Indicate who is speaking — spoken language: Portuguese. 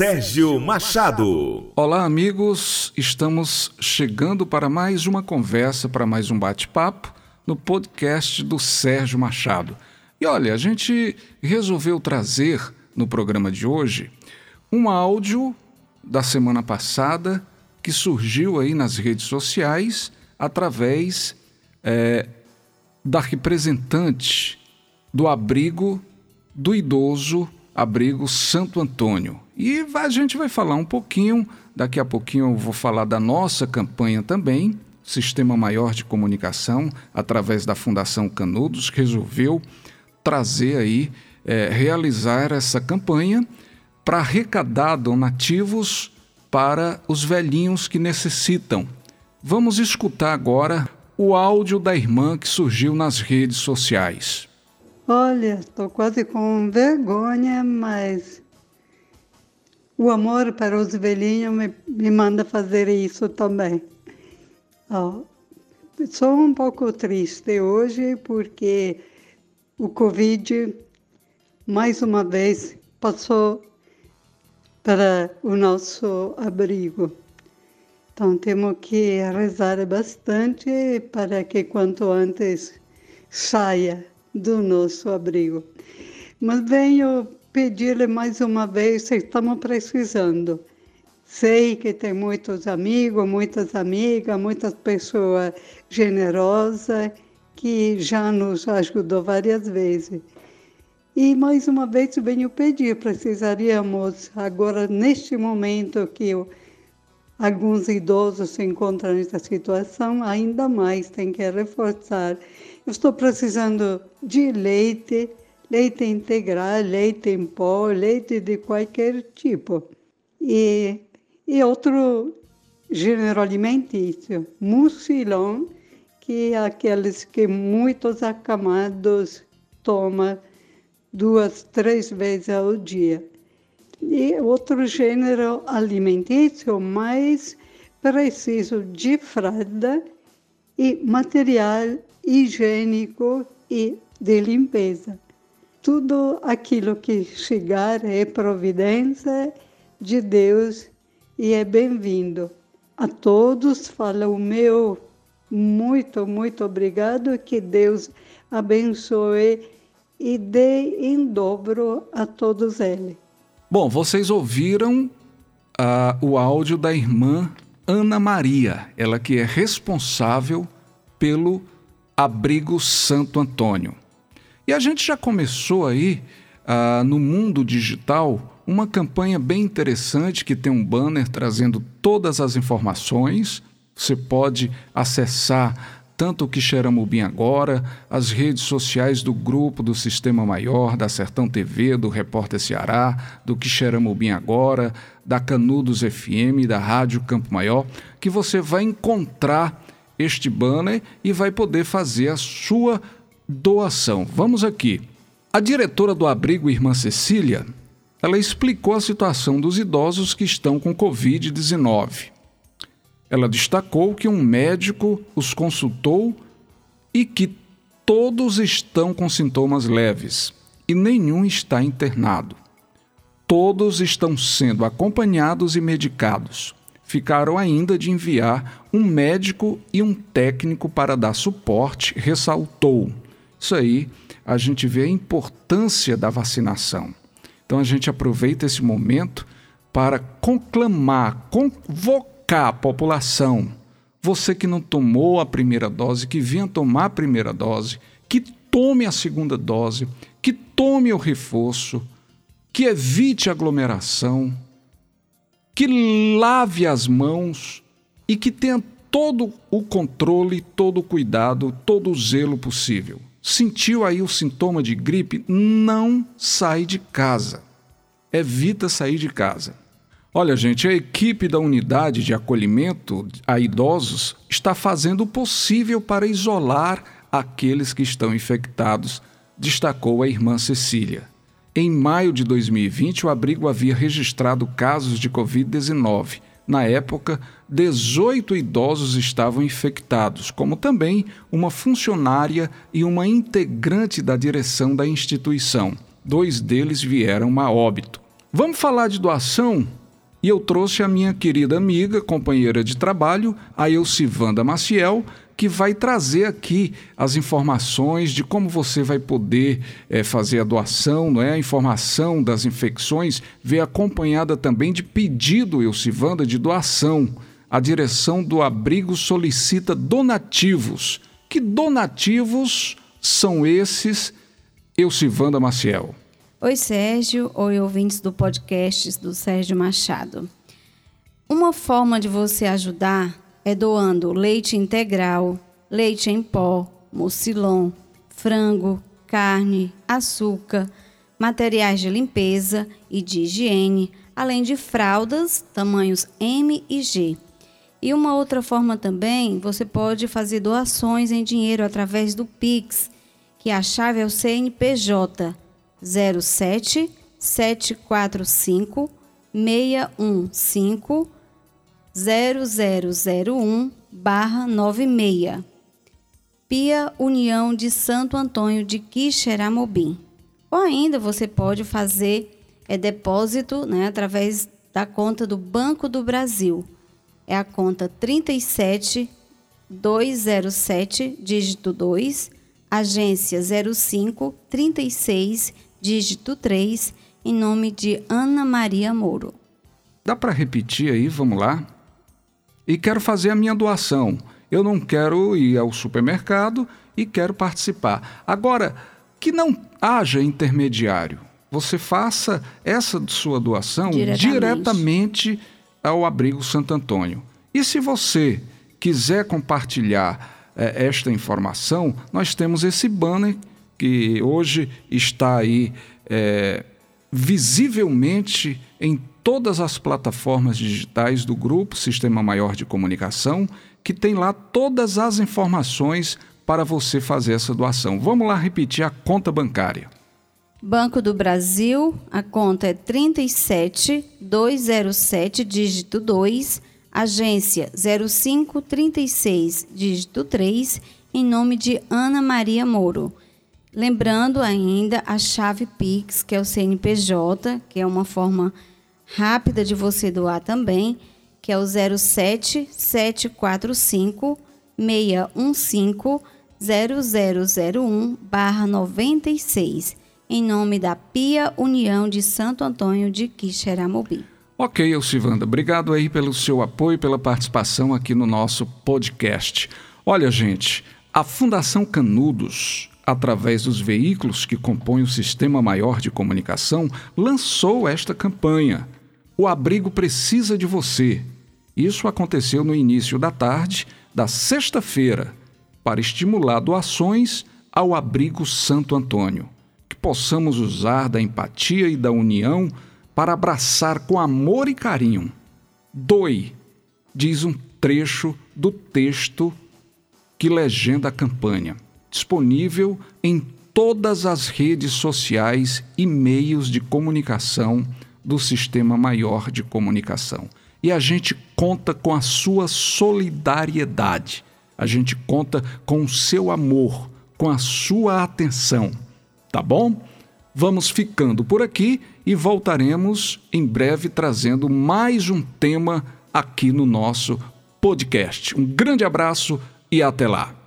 Speaker 1: Sérgio Machado.
Speaker 2: Olá, amigos. Estamos chegando para mais uma conversa, para mais um bate-papo no podcast do Sérgio Machado. E olha, a gente resolveu trazer no programa de hoje um áudio da semana passada que surgiu aí nas redes sociais através é, da representante do abrigo do idoso abrigo Santo Antônio. E a gente vai falar um pouquinho, daqui a pouquinho eu vou falar da nossa campanha também. Sistema Maior de Comunicação, através da Fundação Canudos, resolveu trazer aí, é, realizar essa campanha para arrecadar donativos para os velhinhos que necessitam. Vamos escutar agora o áudio da irmã que surgiu nas redes sociais.
Speaker 3: Olha, estou quase com vergonha, mas o amor para os velhinhos me, me manda fazer isso também. Oh, sou um pouco triste hoje porque o Covid, mais uma vez, passou para o nosso abrigo. Então temos que rezar bastante para que quanto antes saia do nosso abrigo. Mas venho pedir-lhe mais uma vez se estamos precisando. Sei que tem muitos amigos, muitas amigas, muitas pessoas generosas que já nos ajudou várias vezes. E mais uma vez venho pedir, precisaríamos agora neste momento que alguns idosos se encontram nessa situação, ainda mais tem que reforçar eu estou precisando de leite, leite integral, leite em pó, leite de qualquer tipo. E, e outro gênero alimentício, mucilon, que é aqueles que muitos acamados tomam duas, três vezes ao dia. E outro gênero alimentício mais preciso de fralda e material higiênico e de limpeza. Tudo aquilo que chegar é providência de Deus e é bem-vindo. A todos falo o meu muito, muito obrigado, que Deus abençoe e dê em dobro a todos eles.
Speaker 2: Bom, vocês ouviram uh, o áudio da irmã Ana Maria, ela que é responsável pelo Abrigo Santo Antônio. E a gente já começou aí, ah, no mundo digital, uma campanha bem interessante que tem um banner trazendo todas as informações. Você pode acessar tanto o Quixeramobim agora, as redes sociais do grupo do Sistema Maior, da Sertão TV, do Repórter Ceará, do Quixeramobim agora, da Canudos FM, da Rádio Campo Maior, que você vai encontrar este banner e vai poder fazer a sua doação. Vamos aqui. A diretora do abrigo, irmã Cecília, ela explicou a situação dos idosos que estão com Covid-19. Ela destacou que um médico os consultou e que todos estão com sintomas leves e nenhum está internado. Todos estão sendo acompanhados e medicados ficaram ainda de enviar um médico e um técnico para dar suporte, ressaltou. Isso aí a gente vê a importância da vacinação. Então a gente aproveita esse momento para conclamar, convocar a população. Você que não tomou a primeira dose, que venha tomar a primeira dose, que tome a segunda dose, que tome o reforço, que evite aglomeração, que lave as mãos e que tenha todo o controle, todo o cuidado, todo o zelo possível. Sentiu aí o sintoma de gripe? Não sai de casa. Evita sair de casa. Olha, gente, a equipe da unidade de acolhimento a idosos está fazendo o possível para isolar aqueles que estão infectados, destacou a irmã Cecília. Em maio de 2020, o abrigo havia registrado casos de Covid-19. Na época, 18 idosos estavam infectados, como também uma funcionária e uma integrante da direção da instituição. Dois deles vieram a óbito. Vamos falar de doação? E eu trouxe a minha querida amiga, companheira de trabalho, a Elcivanda Maciel, que vai trazer aqui as informações de como você vai poder é, fazer a doação, não é? a informação das infecções, vem acompanhada também de pedido, Elcivanda, de doação. A direção do abrigo solicita donativos. Que donativos são esses, Elcivanda Maciel?
Speaker 4: Oi, Sérgio. Oi, ouvintes do podcast do Sérgio Machado. Uma forma de você ajudar é doando leite integral, leite em pó, mucilon, frango, carne, açúcar, materiais de limpeza e de higiene, além de fraldas tamanhos M e G. E uma outra forma também, você pode fazer doações em dinheiro através do Pix, que a chave é o CNPJ 07 745 615 0001 96. Pia União de Santo Antônio de Quixeramobim. Ou ainda você pode fazer é depósito né, através da conta do Banco do Brasil. É a conta 37 207 dígito 2, agência 05 36 dígito 3, em nome de Ana Maria Moro.
Speaker 2: Dá para repetir aí, vamos lá? E quero fazer a minha doação. Eu não quero ir ao supermercado e quero participar. Agora, que não haja intermediário. Você faça essa sua doação diretamente, diretamente ao Abrigo Santo Antônio. E se você quiser compartilhar é, esta informação, nós temos esse banner que hoje está aí é, visivelmente em todas as plataformas digitais do grupo Sistema Maior de Comunicação, que tem lá todas as informações para você fazer essa doação. Vamos lá repetir a conta bancária.
Speaker 4: Banco do Brasil, a conta é 37207, dígito 2, agência 0536, dígito 3, em nome de Ana Maria Moro. Lembrando ainda a chave Pix, que é o CNPJ, que é uma forma rápida de você doar também, que é o 07 745 615 0001 96, em nome da Pia União de Santo Antônio de Quixeramobim.
Speaker 2: Ok, Elcivanda, obrigado aí pelo seu apoio, pela participação aqui no nosso podcast. Olha, gente, a Fundação Canudos através dos veículos que compõem o Sistema Maior de Comunicação, lançou esta campanha. O abrigo precisa de você. Isso aconteceu no início da tarde da sexta-feira, para estimular doações ao abrigo Santo Antônio. Que possamos usar da empatia e da união para abraçar com amor e carinho. Doe, diz um trecho do texto que legenda a campanha disponível em todas as redes sociais e meios de comunicação do Sistema Maior de Comunicação. E a gente conta com a sua solidariedade, a gente conta com o seu amor, com a sua atenção, tá bom? Vamos ficando por aqui e voltaremos em breve trazendo mais um tema aqui no nosso podcast. Um grande abraço e até lá!